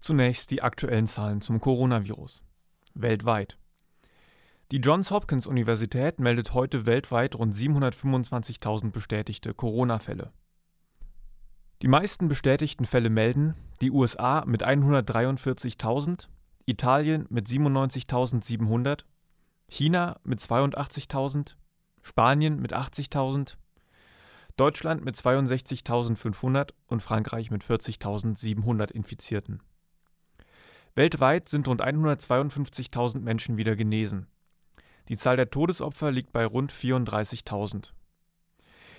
Zunächst die aktuellen Zahlen zum Coronavirus. Weltweit. Die Johns Hopkins Universität meldet heute weltweit rund 725.000 bestätigte Corona-Fälle. Die meisten bestätigten Fälle melden die USA mit 143.000, Italien mit 97.700, China mit 82.000, Spanien mit 80.000, Deutschland mit 62.500 und Frankreich mit 40.700 Infizierten. Weltweit sind rund 152.000 Menschen wieder genesen. Die Zahl der Todesopfer liegt bei rund 34.000.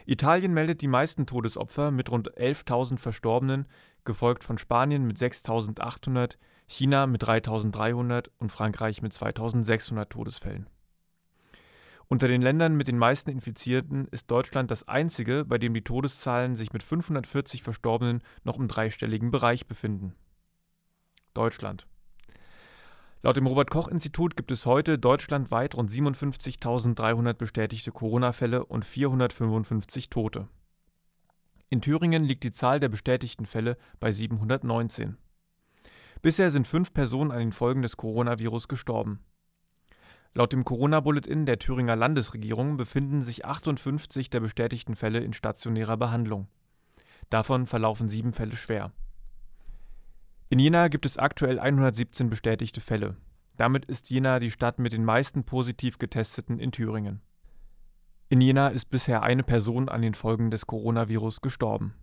Italien meldet die meisten Todesopfer mit rund 11.000 Verstorbenen, gefolgt von Spanien mit 6.800, China mit 3.300 und Frankreich mit 2.600 Todesfällen. Unter den Ländern mit den meisten Infizierten ist Deutschland das einzige, bei dem die Todeszahlen sich mit 540 Verstorbenen noch im dreistelligen Bereich befinden. Deutschland. Laut dem Robert Koch Institut gibt es heute deutschlandweit rund 57.300 bestätigte Corona-Fälle und 455 Tote. In Thüringen liegt die Zahl der bestätigten Fälle bei 719. Bisher sind fünf Personen an den Folgen des Coronavirus gestorben. Laut dem Corona-Bulletin der Thüringer Landesregierung befinden sich 58 der bestätigten Fälle in stationärer Behandlung. Davon verlaufen sieben Fälle schwer. In Jena gibt es aktuell 117 bestätigte Fälle. Damit ist Jena die Stadt mit den meisten positiv getesteten in Thüringen. In Jena ist bisher eine Person an den Folgen des Coronavirus gestorben